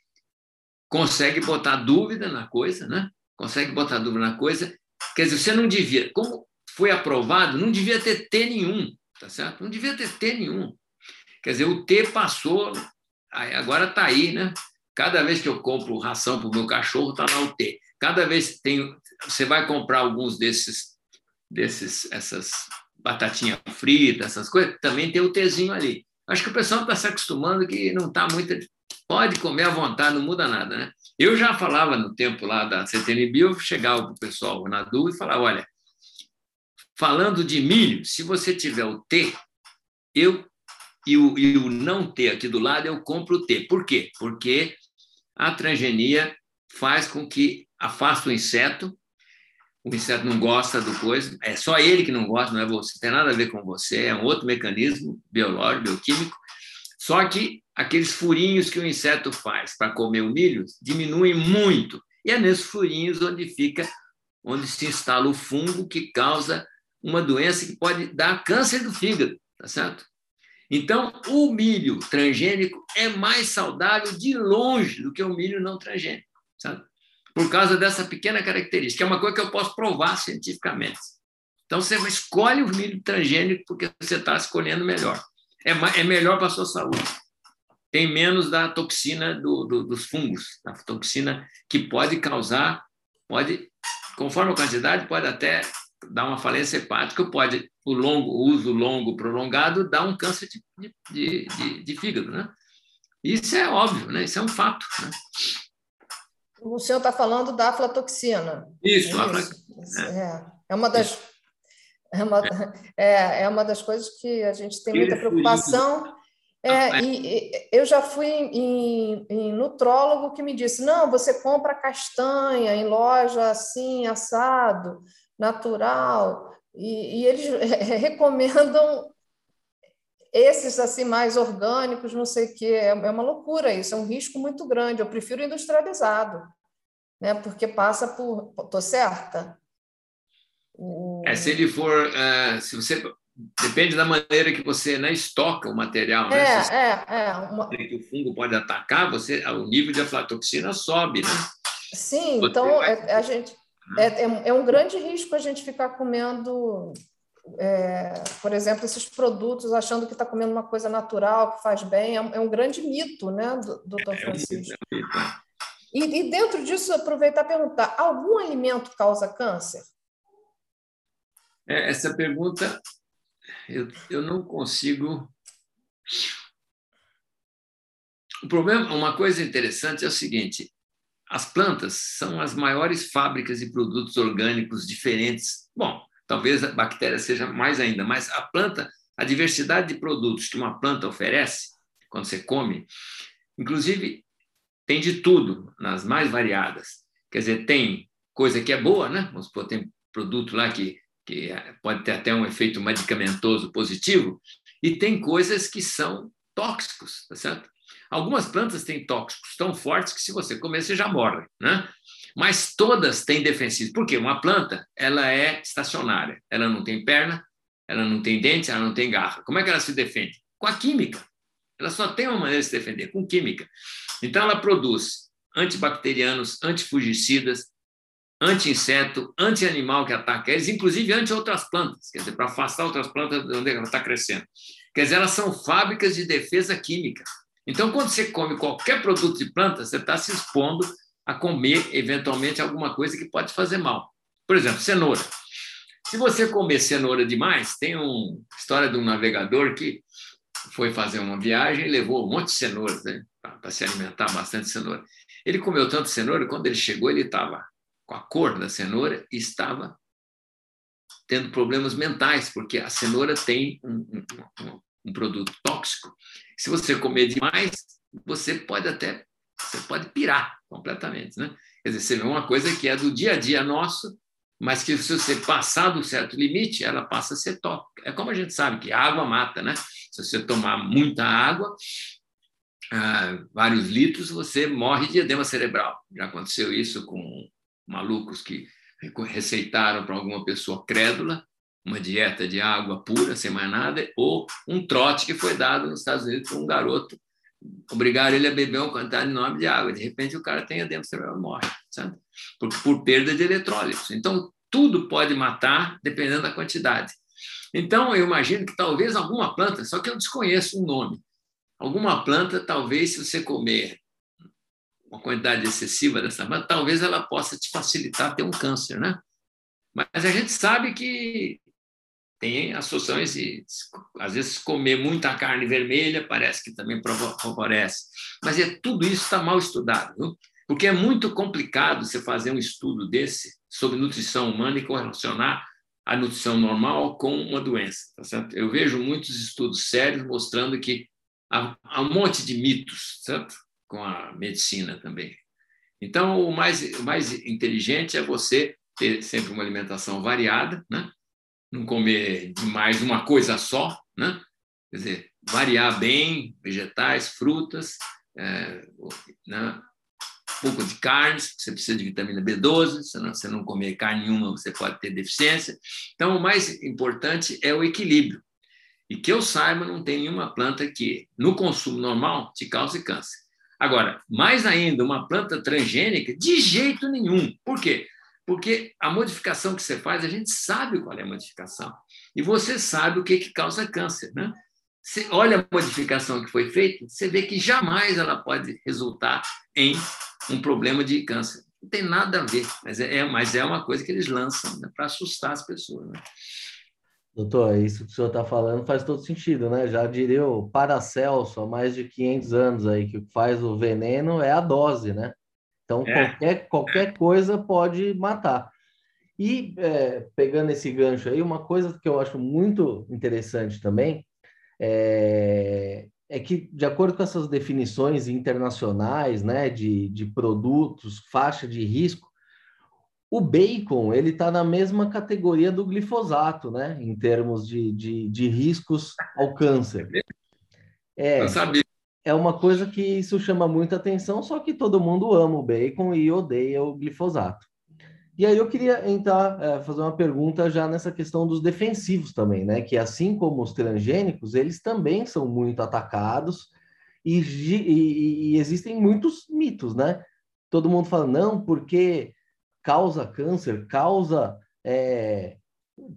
consegue botar dúvida na coisa, né? Consegue botar dúvida na coisa, quer dizer, você não devia, como foi aprovado, não devia ter T nenhum, tá certo? Não devia ter T nenhum. Quer dizer, o T passou agora está aí, né? Cada vez que eu compro ração para o meu cachorro, está lá o T. Cada vez que tem, você vai comprar alguns desses, desses essas batatinha frita, essas coisas, também tem o Tzinho ali. Acho que o pessoal está se acostumando que não está muito. Pode comer à vontade, não muda nada, né? Eu já falava no tempo lá da CTN Bio, chegava para o pessoal na DU e falava: olha, falando de milho, se você tiver o T, eu e o, e o não ter aqui do lado, eu compro o ter. Por quê? Porque a transgenia faz com que afaste o inseto, o inseto não gosta do coisa, é só ele que não gosta, não é você, tem nada a ver com você, é um outro mecanismo biológico, bioquímico. Só que aqueles furinhos que o inseto faz para comer o milho diminuem muito. E é nesses furinhos onde fica, onde se instala o fungo que causa uma doença que pode dar câncer do fígado, tá certo? Então, o milho transgênico é mais saudável de longe do que o milho não transgênico, sabe? Por causa dessa pequena característica, é uma coisa que eu posso provar cientificamente. Então, você escolhe o milho transgênico porque você está escolhendo melhor. É, é melhor para a sua saúde. Tem menos da toxina do, do, dos fungos, da toxina que pode causar, pode, conforme a quantidade, pode até dar uma falência hepática, pode o longo o uso longo prolongado dar um câncer de, de, de, de, fígado, né? Isso é óbvio, né? Isso é um fato. Né? O senhor está falando da aflatoxina. Isso, é, isso. É. é uma das é uma, é, é uma das coisas que a gente tem muita preocupação. É, ah, é. e, e, eu já fui em, em, nutrólogo que me disse: não, você compra castanha em loja assim, assado, natural, e, e eles recomendam esses assim mais orgânicos, não sei o que, é, é uma loucura isso, é um risco muito grande. Eu prefiro industrializado, né? Porque passa por, tô certa? É, se ele for, uh, se você depende da maneira que você né, estoca o material, né? É, se é, é. Uma... Que o fungo pode atacar, você, o nível de aflatoxina sobe, né? Sim, você então vai... É, a gente é, é, é, um grande risco a gente ficar comendo, é, por exemplo, esses produtos, achando que está comendo uma coisa natural, que faz bem. É um, é um grande mito, né, doutor Francisco? É e, e dentro disso, aproveitar e perguntar: algum alimento causa câncer? Essa pergunta eu, eu não consigo. O problema, uma coisa interessante é o seguinte: as plantas são as maiores fábricas de produtos orgânicos diferentes. Bom, talvez a bactéria seja mais ainda, mas a planta, a diversidade de produtos que uma planta oferece quando você come, inclusive tem de tudo, nas mais variadas. Quer dizer, tem coisa que é boa, né? Vamos supor, tem produto lá que, que pode ter até um efeito medicamentoso positivo, e tem coisas que são tóxicos, tá certo? Algumas plantas têm tóxicos tão fortes que se você comer você já morre, né? Mas todas têm defensivos. Por quê? Uma planta, ela é estacionária. Ela não tem perna, ela não tem dente, ela não tem garra. Como é que ela se defende? Com a química. Ela só tem uma maneira de se defender, com química. Então, ela produz antibacterianos, antifugicidas, anti-inseto, anti-animal que ataca eles, inclusive anti-outras plantas, quer dizer, para afastar outras plantas de onde ela está crescendo. Quer dizer, elas são fábricas de defesa química. Então, quando você come qualquer produto de planta, você está se expondo a comer, eventualmente, alguma coisa que pode fazer mal. Por exemplo, cenoura. Se você comer cenoura demais, tem uma história de um navegador que foi fazer uma viagem e levou um monte de cenouras né, para se alimentar bastante cenoura. Ele comeu tanto cenoura, quando ele chegou, ele estava com a cor da cenoura e estava tendo problemas mentais, porque a cenoura tem um, um, um produto tóxico. Se você comer demais, você pode até você pode pirar completamente, né? Quer dizer, você vê uma coisa que é do dia a dia nosso, mas que se você passar do certo limite, ela passa a ser tóxica. É como a gente sabe que a água mata, né? Se você tomar muita água, ah, vários litros, você morre de edema cerebral. Já aconteceu isso com malucos que receitaram para alguma pessoa crédula uma dieta de água pura, sem mais nada, ou um trote que foi dado nos Estados Unidos para um garoto. Obrigaram ele a beber uma quantidade enorme de água. De repente, o cara tem edema cerebral morre, sabe? Por, por perda de eletrólitos. Então, tudo pode matar, dependendo da quantidade. Então, eu imagino que talvez alguma planta, só que eu desconheço o um nome, alguma planta, talvez, se você comer uma quantidade excessiva dessa planta, talvez ela possa te facilitar ter um câncer, né? Mas a gente sabe que tem associações e às vezes comer muita carne vermelha parece que também favorece. Mas é tudo isso está mal estudado, viu? porque é muito complicado você fazer um estudo desse sobre nutrição humana e correlacionar a nutrição normal com uma doença. Tá? Eu vejo muitos estudos sérios mostrando que há, um monte de mitos certo? Com a medicina também. Então, o mais, o mais inteligente é você ter sempre uma alimentação variada, né? não comer demais uma coisa só, né? quer dizer, variar bem vegetais, frutas, é, né? pouco de carnes, você precisa de vitamina B12, se você não comer carne nenhuma, você pode ter deficiência. Então, o mais importante é o equilíbrio. E que eu saiba, não tem nenhuma planta que, no consumo normal, te cause câncer. Agora, mais ainda, uma planta transgênica, de jeito nenhum. Por quê? Porque a modificação que você faz, a gente sabe qual é a modificação. E você sabe o que, que causa câncer. Né? Você olha a modificação que foi feita, você vê que jamais ela pode resultar em um problema de câncer. Não tem nada a ver, mas é, é mas é uma coisa que eles lançam né, para assustar as pessoas. Né? Doutor, isso que o senhor está falando faz todo sentido, né? Já diria o Paracelso há mais de 500 anos aí, que o que faz o veneno é a dose, né? Então, é. qualquer, qualquer coisa pode matar. E, é, pegando esse gancho aí, uma coisa que eu acho muito interessante também é, é que, de acordo com essas definições internacionais, né, de, de produtos, faixa de risco, o bacon ele está na mesma categoria do glifosato, né, em termos de, de, de riscos ao câncer. É, é uma coisa que isso chama muita atenção, só que todo mundo ama o bacon e odeia o glifosato. E aí eu queria entrar, é, fazer uma pergunta já nessa questão dos defensivos também, né? Que assim como os transgênicos, eles também são muito atacados e, e, e existem muitos mitos, né? Todo mundo fala, não, porque causa câncer, causa. É...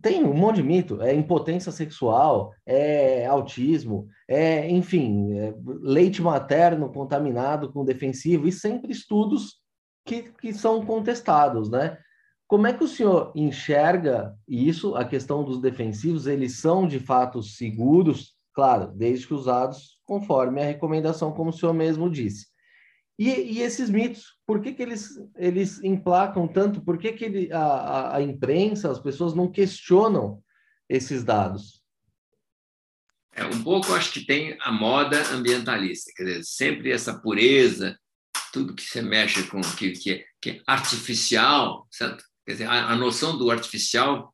Tem um monte de mito, é impotência sexual, é autismo, é, enfim, é leite materno contaminado com defensivo, e sempre estudos que, que são contestados, né? Como é que o senhor enxerga isso, a questão dos defensivos? Eles são de fato seguros, claro, desde que usados conforme a recomendação, como o senhor mesmo disse. E, e esses mitos, por que, que eles, eles emplacam tanto? Por que, que ele, a, a imprensa, as pessoas não questionam esses dados? É, um pouco acho que tem a moda ambientalista, quer dizer, sempre essa pureza, tudo que você mexe com que, que, é, que é artificial, certo? Quer dizer, a, a noção do artificial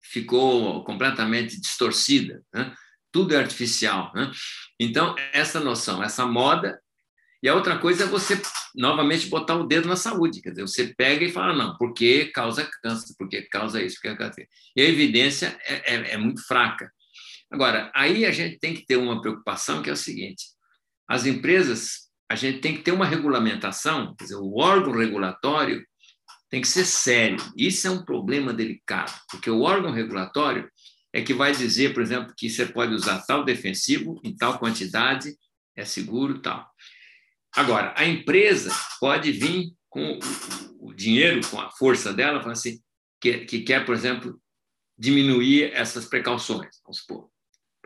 ficou completamente distorcida, né? tudo é artificial. Né? Então, essa noção, essa moda, e a outra coisa é você, novamente, botar o dedo na saúde, quer dizer, você pega e fala, não, porque causa câncer, porque causa isso, porque causa E a evidência é, é, é muito fraca. Agora, aí a gente tem que ter uma preocupação que é o seguinte: as empresas, a gente tem que ter uma regulamentação, quer dizer, o órgão regulatório tem que ser sério. Isso é um problema delicado, porque o órgão regulatório é que vai dizer, por exemplo, que você pode usar tal defensivo em tal quantidade, é seguro, tal. Agora, a empresa pode vir com o dinheiro, com a força dela, falar assim, que, que quer, por exemplo, diminuir essas precauções. Vamos supor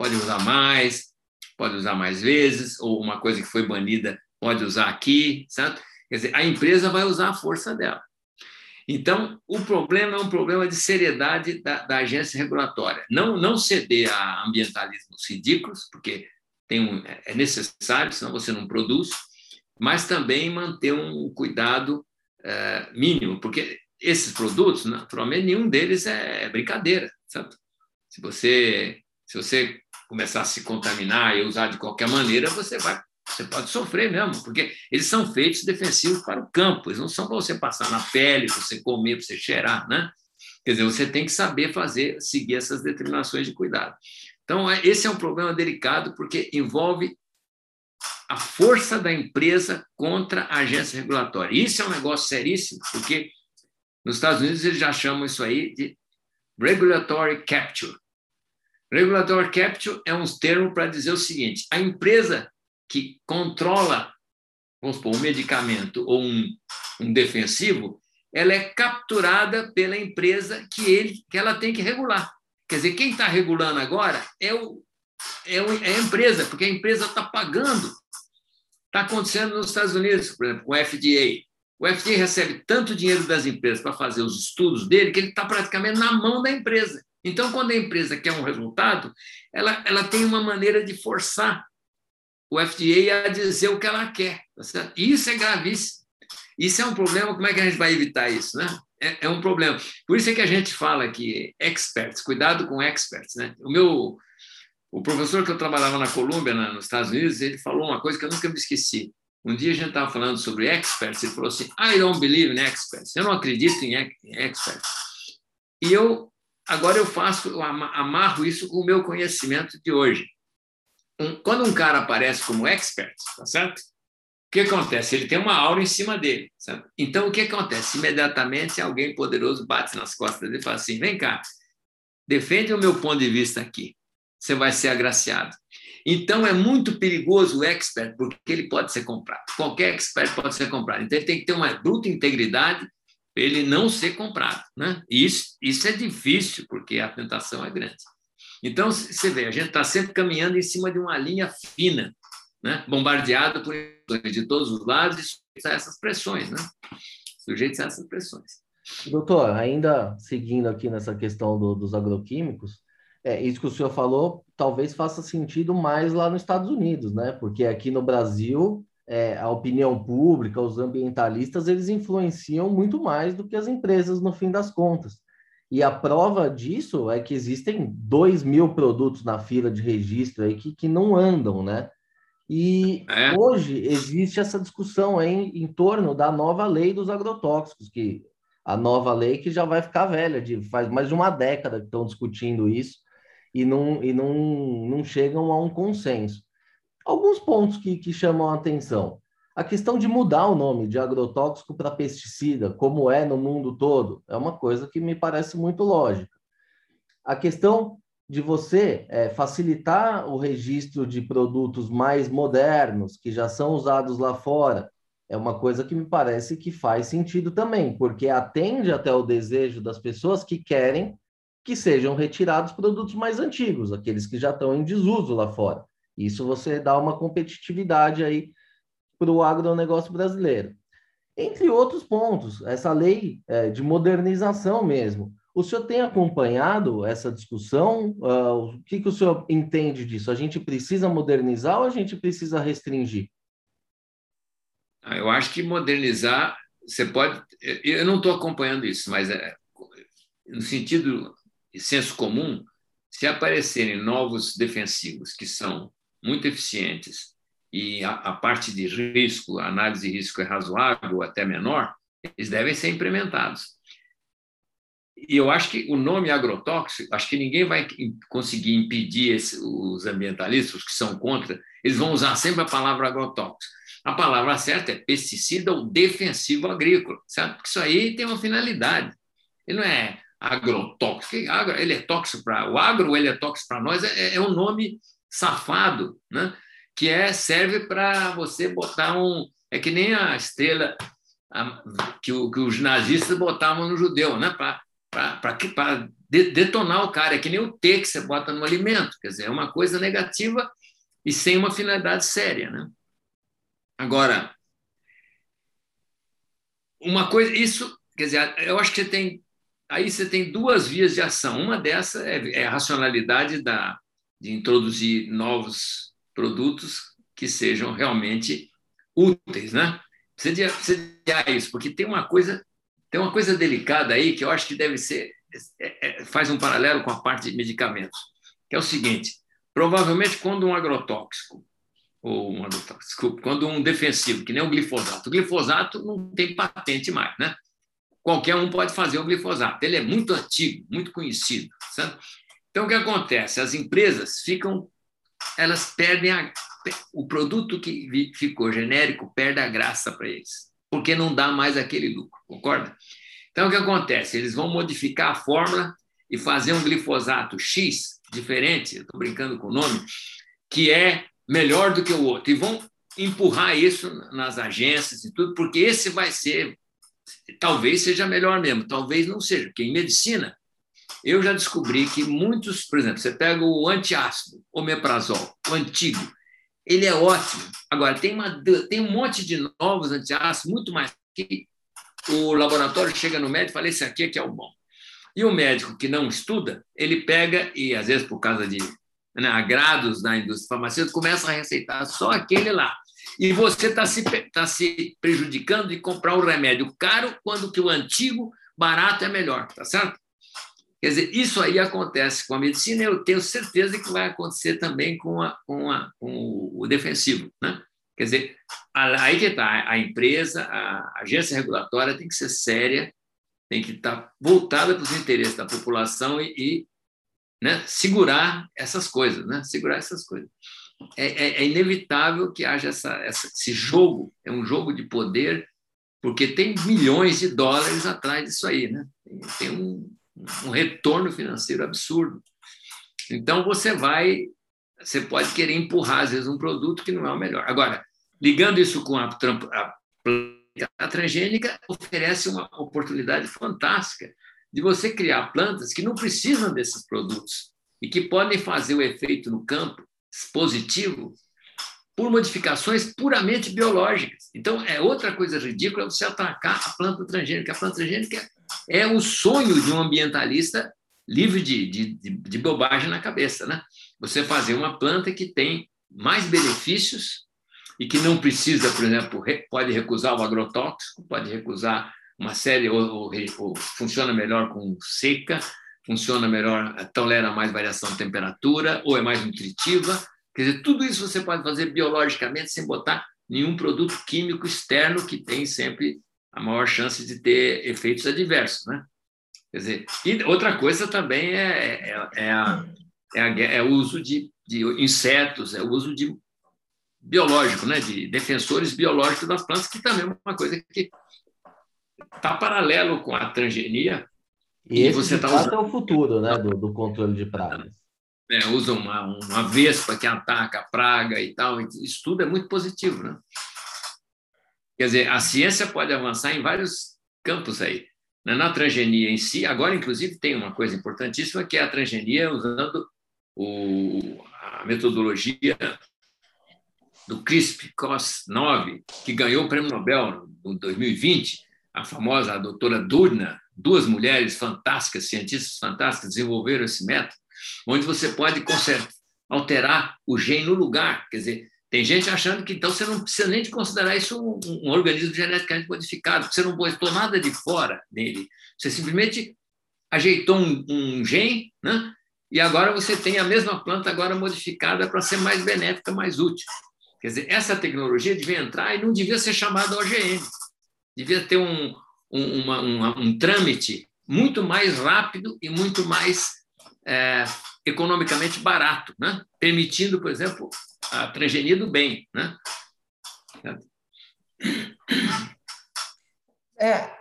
pode usar mais, pode usar mais vezes, ou uma coisa que foi banida pode usar aqui, certo? Quer dizer, a empresa vai usar a força dela. Então, o problema é um problema de seriedade da, da agência regulatória. Não, não ceder a ambientalismos ridículos, porque tem um, é necessário, senão você não produz, mas também manter um cuidado é, mínimo, porque esses produtos, naturalmente, nenhum deles é brincadeira, certo? Se você, se você começar a se contaminar e usar de qualquer maneira, você vai você pode sofrer mesmo, porque eles são feitos defensivos para o campo, eles não são para você passar na pele, para você comer, para você cheirar, né? Quer dizer, você tem que saber fazer, seguir essas determinações de cuidado. Então, é, esse é um problema delicado, porque envolve a força da empresa contra a agência regulatória. Isso é um negócio seríssimo, porque nos Estados Unidos eles já chamam isso aí de regulatory capture. Regulatory capture é um termo para dizer o seguinte: a empresa que controla, vamos supor, um medicamento ou um, um defensivo, ela é capturada pela empresa que, ele, que ela tem que regular. Quer dizer, quem está regulando agora é, o, é, é a empresa, porque a empresa está pagando. Está acontecendo nos Estados Unidos, por exemplo, com o FDA. O FDA recebe tanto dinheiro das empresas para fazer os estudos dele que ele está praticamente na mão da empresa. Então, quando a empresa quer um resultado, ela, ela tem uma maneira de forçar o FDA a dizer o que ela quer. Tá isso é gravíssimo. Isso é um problema. Como é que a gente vai evitar isso? Né? É, é um problema. Por isso é que a gente fala que experts, cuidado com experts. Né? O meu o professor que eu trabalhava na Colômbia, nos Estados Unidos, ele falou uma coisa que eu nunca me esqueci. Um dia a gente estava falando sobre experts, ele falou assim: I don't believe in experts. Eu não acredito em experts. E eu Agora eu faço, eu amarro isso com o meu conhecimento de hoje. Quando um cara aparece como expert, tá certo? O que acontece? Ele tem uma aura em cima dele. Certo? Então, o que acontece? Imediatamente, alguém poderoso bate nas costas dele e fala assim: vem cá, defende o meu ponto de vista aqui. Você vai ser agraciado. Então, é muito perigoso o expert, porque ele pode ser comprado. Qualquer expert pode ser comprado. Então, ele tem que ter uma bruta integridade ele não ser comprado. Né? Isso, isso é difícil, porque a tentação é grande. Então, você vê, a gente está sempre caminhando em cima de uma linha fina, né? bombardeado por de todos os lados e sujeitos a essas pressões. Né? Sujeitos a essas pressões. Doutor, ainda seguindo aqui nessa questão do, dos agroquímicos, é, isso que o senhor falou talvez faça sentido mais lá nos Estados Unidos, né? Porque aqui no Brasil é, a opinião pública, os ambientalistas, eles influenciam muito mais do que as empresas no fim das contas. E a prova disso é que existem 2 mil produtos na fila de registro aí que, que não andam, né? E é. hoje existe essa discussão em, em torno da nova lei dos agrotóxicos, que a nova lei que já vai ficar velha, de, faz mais de uma década que estão discutindo isso e não, e não, não chegam a um consenso alguns pontos que, que chamam a atenção. A questão de mudar o nome de agrotóxico para pesticida, como é no mundo todo, é uma coisa que me parece muito lógica. A questão de você é, facilitar o registro de produtos mais modernos, que já são usados lá fora, é uma coisa que me parece que faz sentido também, porque atende até o desejo das pessoas que querem que sejam retirados produtos mais antigos, aqueles que já estão em desuso lá fora. Isso você dá uma competitividade aí para o agronegócio brasileiro. Entre outros pontos, essa lei é, de modernização mesmo. O senhor tem acompanhado essa discussão? Uh, o que, que o senhor entende disso? A gente precisa modernizar ou a gente precisa restringir? Ah, eu acho que modernizar, você pode. Eu não estou acompanhando isso, mas é, no sentido de senso comum, se aparecerem novos defensivos que são muito eficientes e a, a parte de risco, a análise de risco é razoável ou até menor, eles devem ser implementados. E eu acho que o nome agrotóxico, acho que ninguém vai conseguir impedir esse, os ambientalistas, que são contra, eles vão usar sempre a palavra agrotóxico. A palavra certa é pesticida ou defensivo agrícola, certo? Porque isso aí tem uma finalidade. Ele não é agrotóxico. Ele é tóxico para o agro, ele é tóxico para nós. É, é um nome safado, né? que é serve para você botar um. É que nem a estrela que, o, que os nazistas botavam no judeu, né? para detonar o cara. É que nem o T que você bota no alimento. Quer dizer, é uma coisa negativa e sem uma finalidade séria. Né? Agora, uma coisa, isso, quer dizer, eu acho que você tem. Aí você tem duas vias de ação. Uma dessa é, é a racionalidade da, de introduzir novos produtos que sejam realmente úteis, né? Precisa de, precisa de isso, porque tem uma coisa tem uma coisa delicada aí que eu acho que deve ser é, é, faz um paralelo com a parte de medicamentos, que é o seguinte: provavelmente quando um agrotóxico ou um agrotóxico, quando um defensivo, que nem o glifosato, o glifosato não tem patente mais, né? Qualquer um pode fazer o glifosato. Ele é muito antigo, muito conhecido? Então, o que acontece? As empresas ficam, elas perdem a, o produto que ficou genérico perde a graça para eles, porque não dá mais aquele lucro, concorda? Então, o que acontece? Eles vão modificar a fórmula e fazer um glifosato X diferente, estou brincando com o nome, que é melhor do que o outro, e vão empurrar isso nas agências e tudo, porque esse vai ser, talvez seja melhor mesmo, talvez não seja, porque em medicina eu já descobri que muitos, por exemplo, você pega o antiácido, omeprazol, o antigo, ele é ótimo. Agora, tem, uma, tem um monte de novos antiácidos, muito mais que o laboratório chega no médico e fala: esse aqui é que é o bom. E o médico que não estuda, ele pega, e às vezes por causa de né, agrados da indústria farmacêutica, começa a receitar só aquele lá. E você está se, tá se prejudicando de comprar um remédio caro, quando que o antigo, barato, é melhor, tá certo? Quer dizer, isso aí acontece com a medicina, eu tenho certeza que vai acontecer também com, a, com, a, com o defensivo. Né? Quer dizer, aí que está, a empresa, a agência regulatória tem que ser séria, tem que estar tá voltada para os interesses da população e, e né, segurar essas coisas, né? segurar essas coisas. É, é, é inevitável que haja essa, essa, esse jogo, é um jogo de poder, porque tem milhões de dólares atrás disso aí, né? tem, um, um retorno financeiro absurdo. Então você vai, você pode querer empurrar às vezes um produto que não é o melhor. Agora, ligando isso com a, a, a transgênica, oferece uma oportunidade fantástica de você criar plantas que não precisam desses produtos e que podem fazer o efeito no campo positivo por modificações puramente biológicas. Então, é outra coisa ridícula você atacar a planta transgênica. A planta transgênica é o sonho de um ambientalista livre de, de, de, de bobagem na cabeça. Né? Você fazer uma planta que tem mais benefícios e que não precisa, por exemplo, pode recusar o agrotóxico, pode recusar uma série, ou, ou, ou, funciona melhor com seca, funciona melhor, tolera mais variação de temperatura, ou é mais nutritiva. Quer dizer, tudo isso você pode fazer biologicamente sem botar nenhum produto químico externo que tem sempre a maior chance de ter efeitos adversos, né? Quer dizer, e outra coisa também é, é, é, a, é, a, é o uso de, de insetos, é o uso de biológico, né? De defensores biológicos das plantas, que também é uma coisa que está paralelo com a transgenia. E, e você está usando... é o futuro, né? Do, do controle de pragas. É, usa uma, uma vespa que ataca a praga e tal. Isso tudo é muito positivo, né? Quer dizer, a ciência pode avançar em vários campos aí. Na transgenia em si, agora, inclusive, tem uma coisa importantíssima, que é a transgenia usando o, a metodologia do CRISP-Cas9, que ganhou o prêmio Nobel em 2020, a famosa doutora Durna, duas mulheres fantásticas, cientistas fantásticas, desenvolveram esse método, onde você pode alterar o gene no lugar. Quer dizer, tem gente achando que então você não precisa nem de considerar isso um, um organismo geneticamente modificado, você não botou nada de fora nele. Você simplesmente ajeitou um, um gene, né? e agora você tem a mesma planta agora modificada para ser mais benéfica, mais útil. Quer dizer, essa tecnologia devia entrar e não devia ser chamada OGM. Devia ter um, um, uma, uma, um trâmite muito mais rápido e muito mais é, economicamente barato, né? permitindo, por exemplo, a transgenia do bem. Né? É,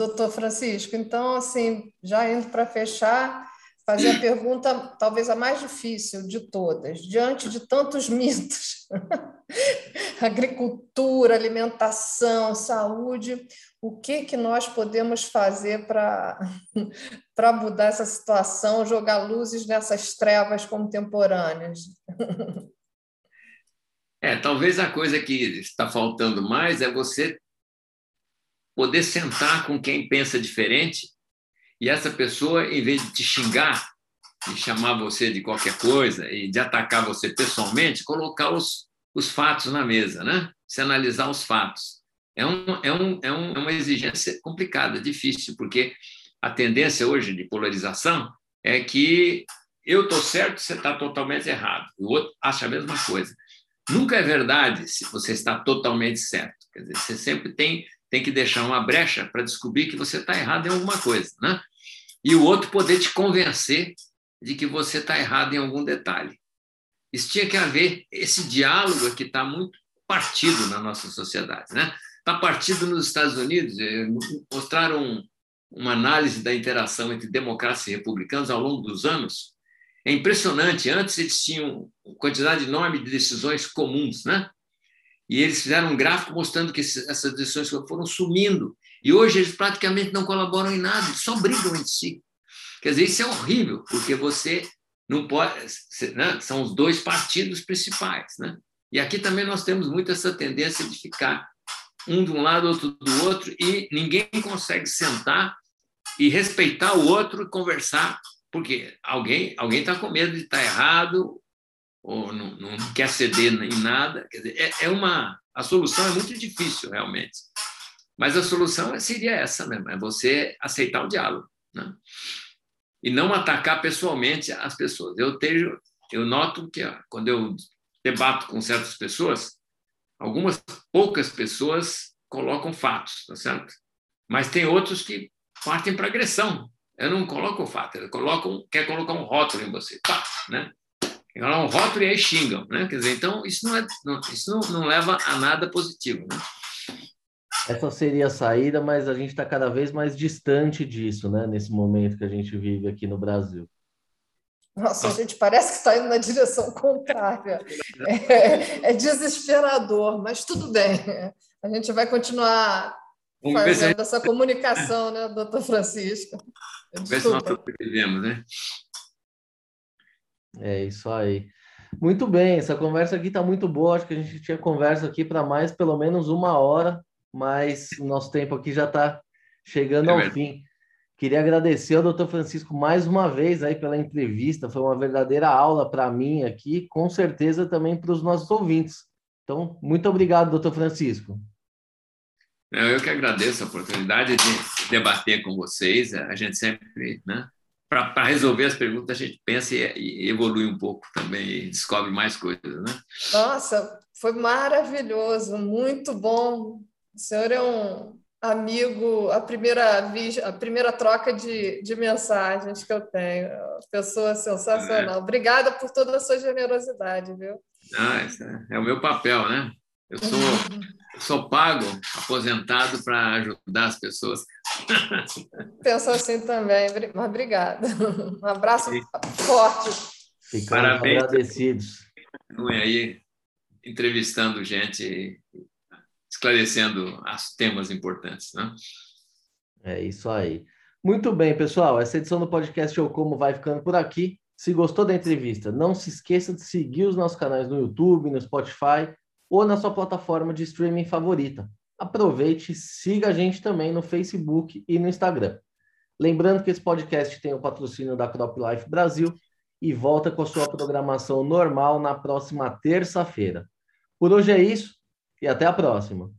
doutor Francisco, então, assim, já indo para fechar, fazer a pergunta talvez a mais difícil de todas, diante de tantos mitos, agricultura, alimentação, saúde, o que que nós podemos fazer para mudar essa situação, jogar luzes nessas trevas contemporâneas? É, talvez a coisa que está faltando mais é você poder sentar com quem pensa diferente e essa pessoa, em vez de te xingar, de chamar você de qualquer coisa e de atacar você pessoalmente, colocar os, os fatos na mesa, né? Se analisar os fatos. É, um, é, um, é, um, é uma exigência complicada, difícil, porque a tendência hoje de polarização é que eu estou certo, você está totalmente errado. O outro acha a mesma coisa. Nunca é verdade se você está totalmente certo. Quer dizer, você sempre tem tem que deixar uma brecha para descobrir que você está errado em alguma coisa, né? E o outro poder te convencer de que você está errado em algum detalhe. Isso tinha que haver esse diálogo que está muito partido na nossa sociedade, né? Está partido nos Estados Unidos. Eh, mostraram uma análise da interação entre democratas e republicanos ao longo dos anos. É impressionante. Antes eles tinham uma quantidade enorme de decisões comuns, né? E eles fizeram um gráfico mostrando que essas decisões foram sumindo. E hoje eles praticamente não colaboram em nada, só brigam entre si. Quer dizer, isso é horrível, porque você não pode. Né? São os dois partidos principais. Né? E aqui também nós temos muito essa tendência de ficar um de um lado, outro do outro, e ninguém consegue sentar e respeitar o outro e conversar, porque alguém alguém está com medo de estar tá errado, ou não, não quer ceder em nada. Quer dizer, é, é, uma, a solução é muito difícil, realmente. Mas a solução seria essa mesmo, é você aceitar o diálogo. Né? E não atacar pessoalmente as pessoas. Eu, tenho, eu noto que quando eu debato com certas pessoas, algumas poucas pessoas colocam fatos, tá certo? Mas tem outros que partem para agressão. Eu não coloco o fato, eu coloco, quer colocar um rótulo em você, pá, né? Ela um rótulo e aí xingam, né? Quer dizer, então isso não, é, não, isso não, não leva a nada positivo, né? Essa seria a saída, mas a gente está cada vez mais distante disso, né? Nesse momento que a gente vive aqui no Brasil. Nossa, a gente parece que está indo na direção contrária. É, é, desesperador, mas tudo bem. A gente vai continuar Vamos fazendo gente... essa comunicação, né, doutor Francisco? Vamos ver se nós sobrevivemos, né? É isso aí. Muito bem, essa conversa aqui está muito boa. Acho que a gente tinha conversa aqui para mais pelo menos uma hora, mas o nosso tempo aqui já está chegando é ao fim. Queria agradecer ao doutor Francisco mais uma vez aí pela entrevista. Foi uma verdadeira aula para mim aqui, com certeza também para os nossos ouvintes. Então, muito obrigado, doutor Francisco. Eu que agradeço a oportunidade de debater com vocês. A gente sempre né, para resolver as perguntas, a gente pensa e, e, evolui um pouco também, e descobre mais coisas. Né? Nossa, foi maravilhoso, muito bom. O senhor é um amigo, a primeira, a primeira troca de, de mensagens que eu tenho. Pessoa sensacional. É. Obrigada por toda a sua generosidade, viu? Ah, é, é o meu papel, né? Eu sou, eu sou pago, aposentado para ajudar as pessoas. Penso assim também, mas obrigada. Um abraço forte. Ficamos Parabéns. agradecidos. Continue aí entrevistando gente, esclarecendo os temas importantes. Né? É isso aí. Muito bem, pessoal. Essa edição do podcast Eu Como vai ficando por aqui. Se gostou da entrevista, não se esqueça de seguir os nossos canais no YouTube, no Spotify ou na sua plataforma de streaming favorita. Aproveite e siga a gente também no Facebook e no Instagram. Lembrando que esse podcast tem o patrocínio da Crop Life Brasil e volta com a sua programação normal na próxima terça-feira. Por hoje é isso e até a próxima.